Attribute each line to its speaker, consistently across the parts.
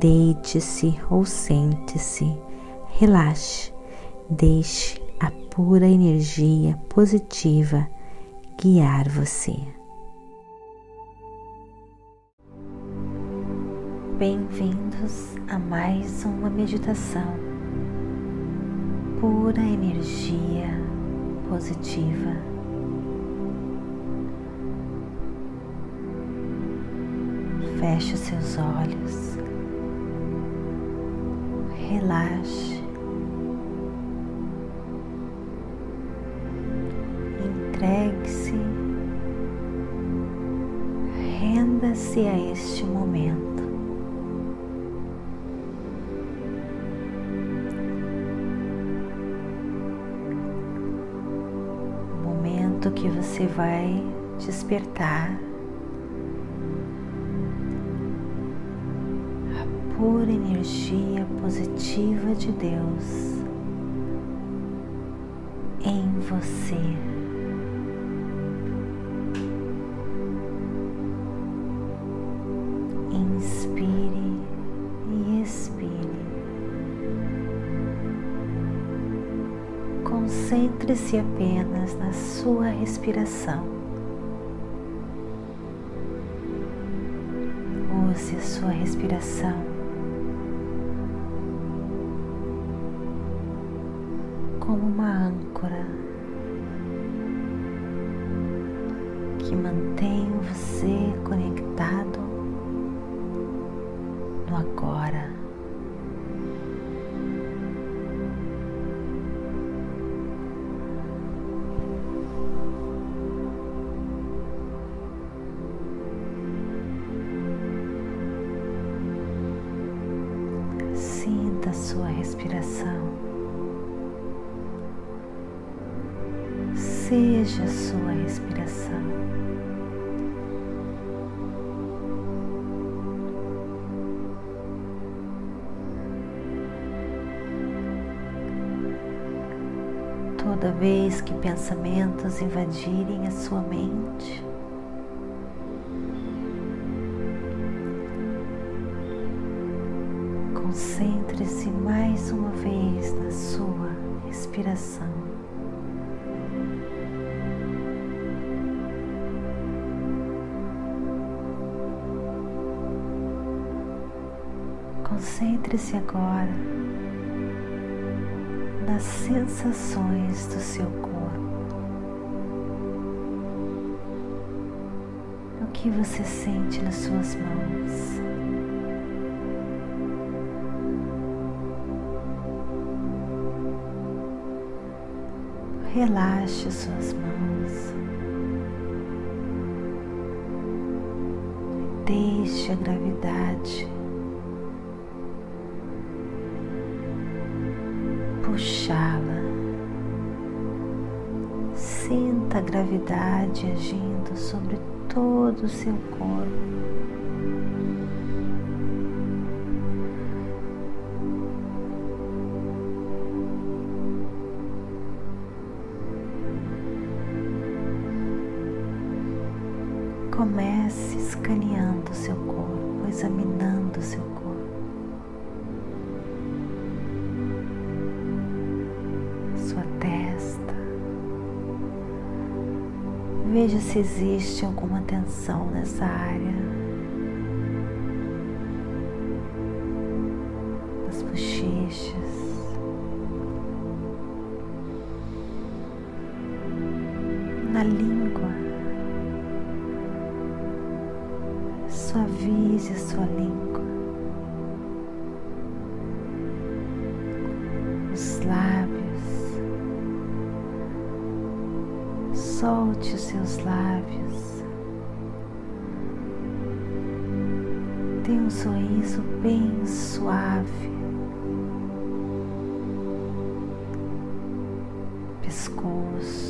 Speaker 1: Deite-se ou sente-se, relaxe, deixe a pura energia positiva guiar você. Bem-vindos a mais uma meditação. Pura energia positiva. Feche os seus olhos relaxe, entregue-se, renda-se a este momento. Momento que você vai despertar pura energia positiva de Deus em você. Inspire e expire. Concentre-se apenas na sua respiração. Use a sua respiração que mantém você conectado no agora. Toda vez que pensamentos invadirem a sua mente, concentre-se mais uma vez na sua respiração. Concentre-se agora nas sensações do seu corpo. O que você sente nas suas mãos? Relaxe suas mãos. Deixe a gravidade gravidade agindo sobre todo o seu corpo. Comece escaneando seu corpo, examinando seu corpo. Veja se existe alguma tensão nessa área. Feche os seus lábios. Dê um sorriso bem suave. Pescoço.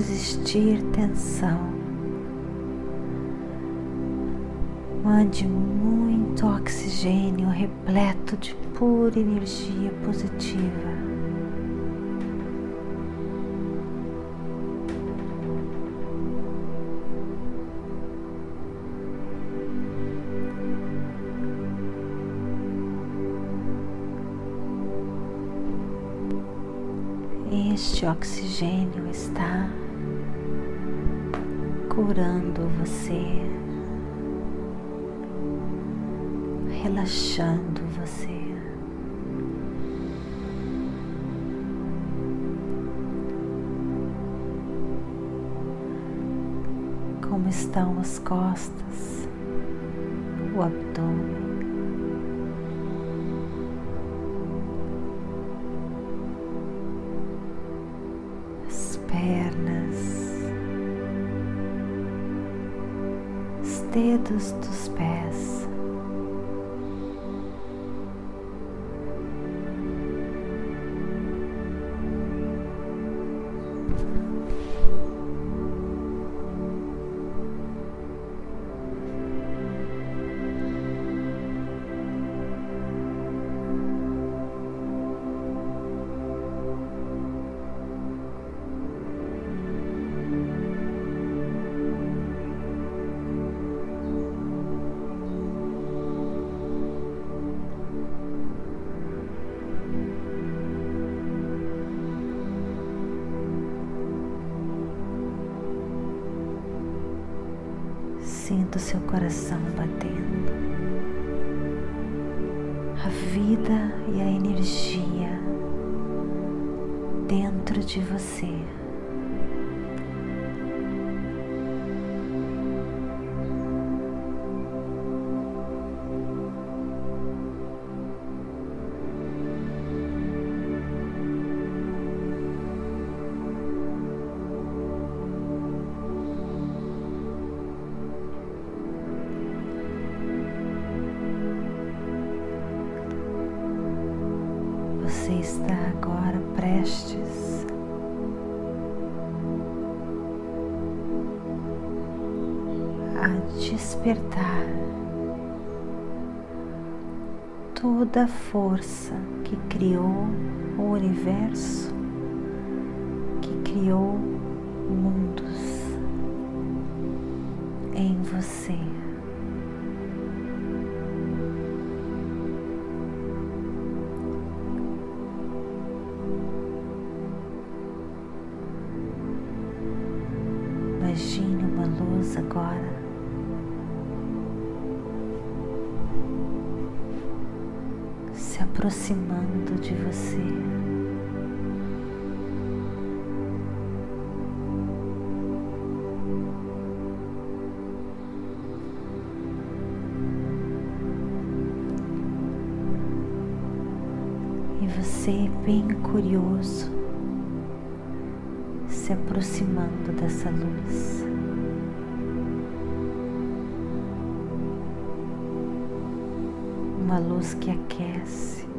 Speaker 1: Existir tensão, mande muito oxigênio repleto de pura energia positiva. Este oxigênio está curando você, relaxando você. Como estão as costas, o abdômen. Dedos seu coração batendo. A vida e a energia dentro de você. Despertar toda a força que criou o universo, que criou mundos em você. Imagine uma luz agora. Aproximando de você. E você, bem curioso, se aproximando dessa luz. Uma luz que aquece.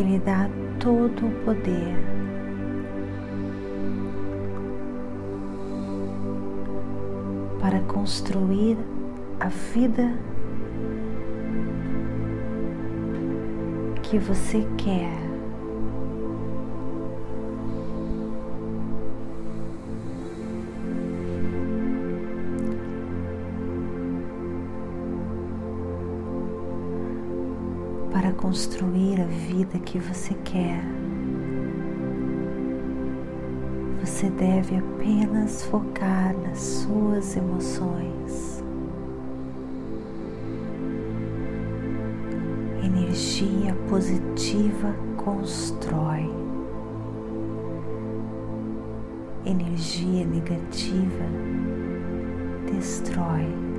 Speaker 1: Que lhe dá todo o poder. Para construir a vida que você quer. Construir a vida que você quer. Você deve apenas focar nas suas emoções. Energia positiva constrói. energia negativa destrói.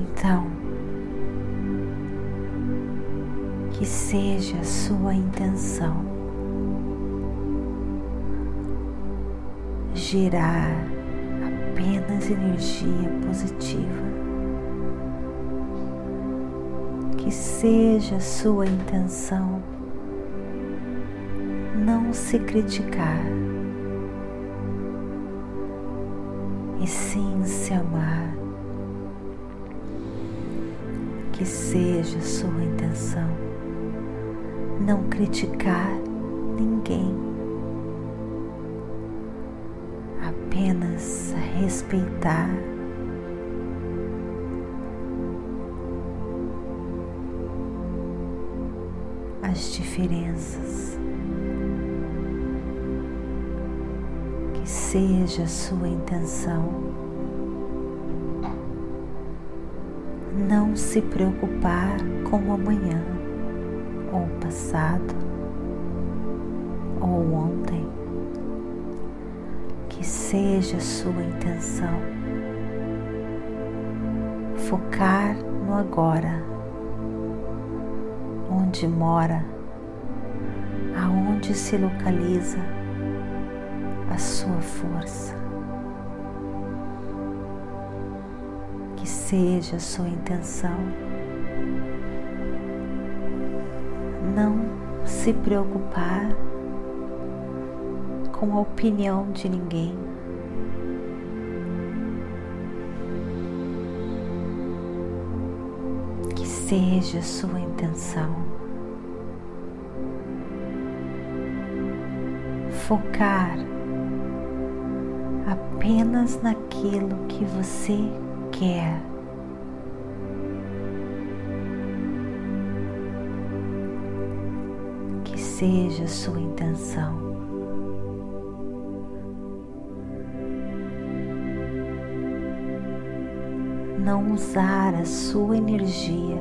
Speaker 1: Então, que seja a sua intenção gerar apenas energia positiva. Que seja a sua intenção não se criticar, e sim se amar. Que seja sua intenção não criticar ninguém, apenas respeitar. As diferenças. Que seja sua intenção não se preocupar com o amanhã ou o passado ou ontem. Que seja sua intenção focar no agora, onde mora, aonde se localiza a sua força. Seja a sua intenção não se preocupar com a opinião de ninguém. Que seja a sua intenção. Focar apenas naquilo que você quer. Seja a sua intenção. não usar a sua energia,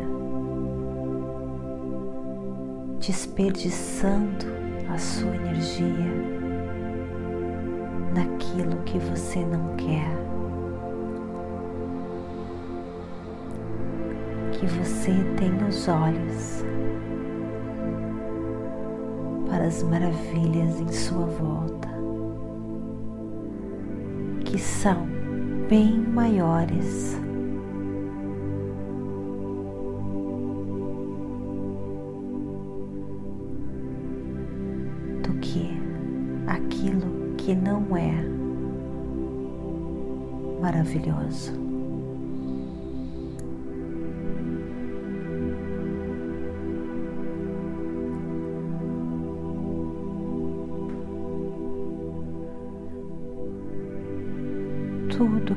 Speaker 1: desperdiçando a sua energia naquilo que você não quer. Que você tenha os olhos para as maravilhas em sua volta, que são bem maiores que não é maravilhoso.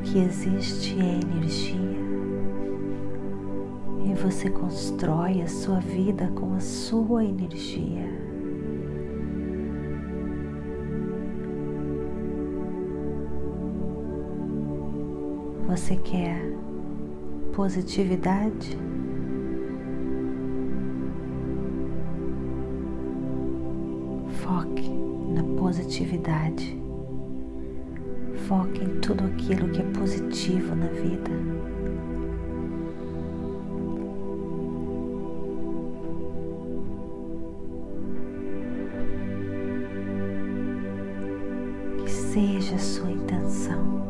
Speaker 1: Que existe é energia e você constrói a sua vida com a sua energia. Você quer positividade? Foque na positividade. Foque em tudo aquilo que é positivo na vida. Que seja a sua intenção.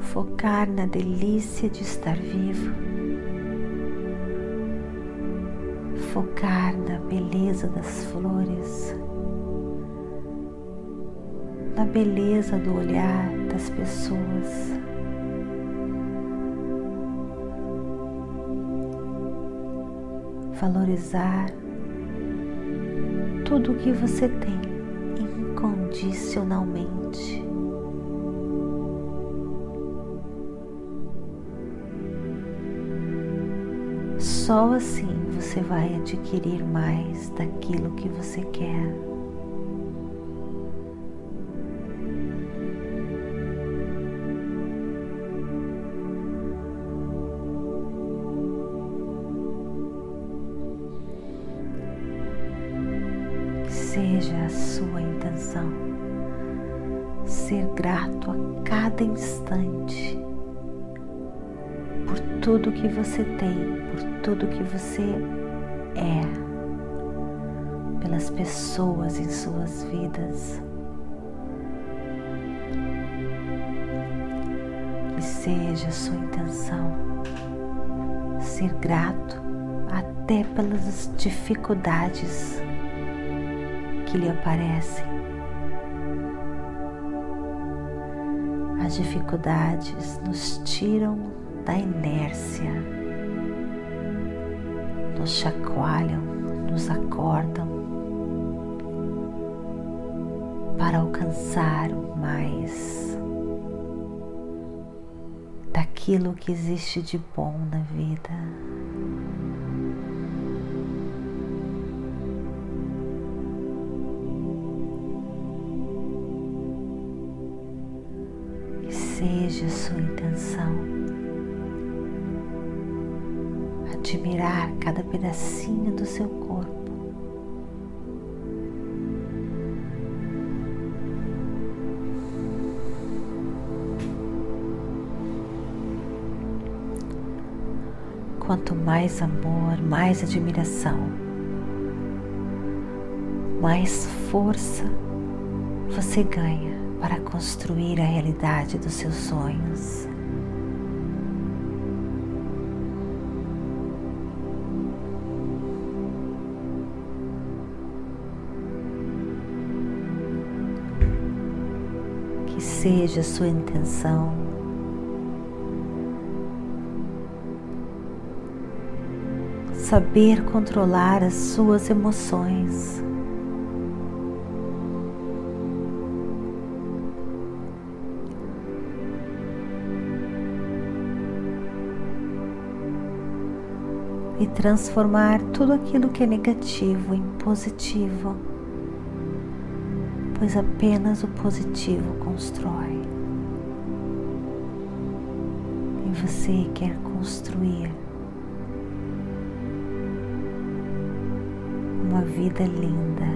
Speaker 1: Focar na delícia de estar vivo, focar na beleza das flores, na beleza do olhar das pessoas. Valorizar tudo o que você tem incondicionalmente. Só assim você vai adquirir mais daquilo que você quer. Seja a sua intenção ser grato a cada instante por tudo que você tem, por tudo que você é, pelas pessoas em suas vidas. E seja a sua intenção ser grato até pelas dificuldades que lhe aparecem. As dificuldades nos tiram da inércia, nos chacoalham, nos acordam para alcançar mais daquilo que existe de bom na vida. Quanto mais amor, mais admiração, mais força você ganha para construir a realidade dos seus sonhos. Que seja sua intenção saber controlar as suas emoções. e transformar tudo aquilo que é negativo em positivo, pois apenas o positivo constrói. E você quer construir vida linda.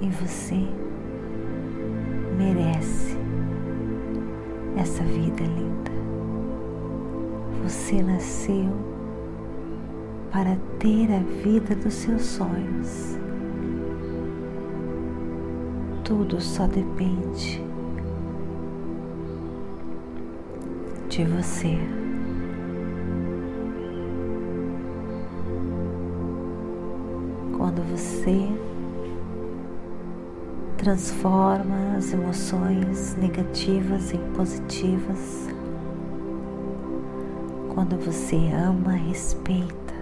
Speaker 1: E você merece essa vida linda. Você nasceu para ter a vida dos seus sonhos. Tudo só depende de você. Você transforma as emoções negativas em positivas, quando você ama, respeita,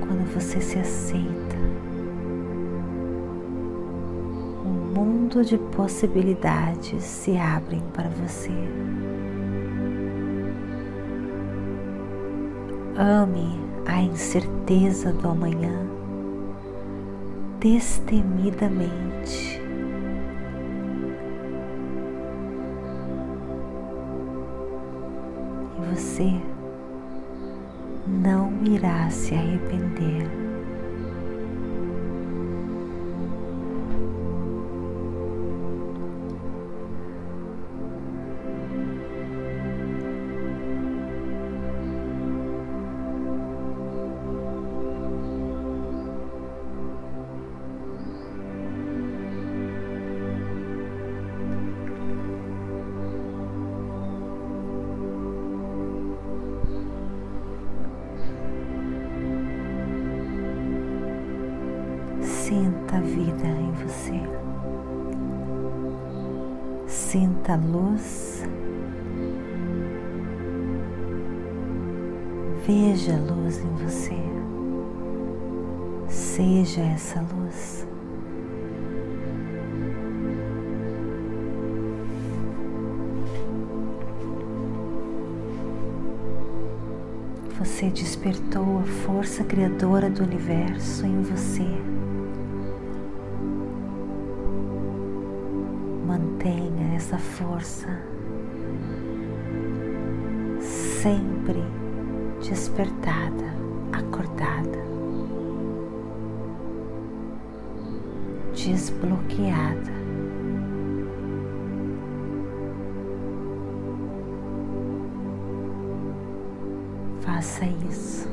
Speaker 1: quando você se aceita, um mundo de possibilidades se abrem para você. Ame a incerteza do amanhã destemidamente. você não irá se arrepender. Sinta a luz. Veja a luz em você. Seja essa luz. Você despertou a força criadora do universo em você. Essa força sempre despertada, acordada, desbloqueada. Faça isso,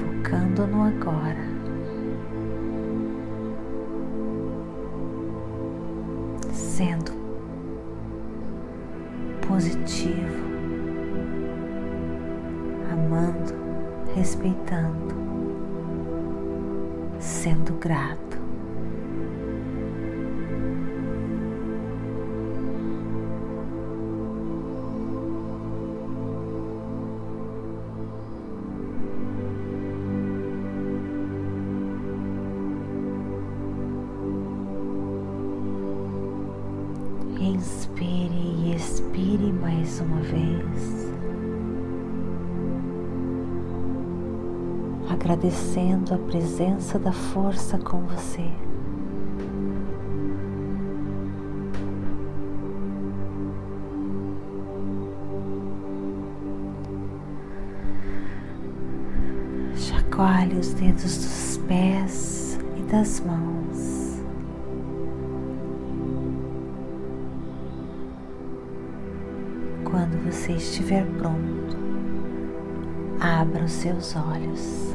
Speaker 1: focando no agora. Positivo, amando, respeitando, sendo grato. Agradecendo a presença da força com você. Chacoalhe os dedos dos pés e das mãos. Quando você estiver pronto, abra os seus olhos.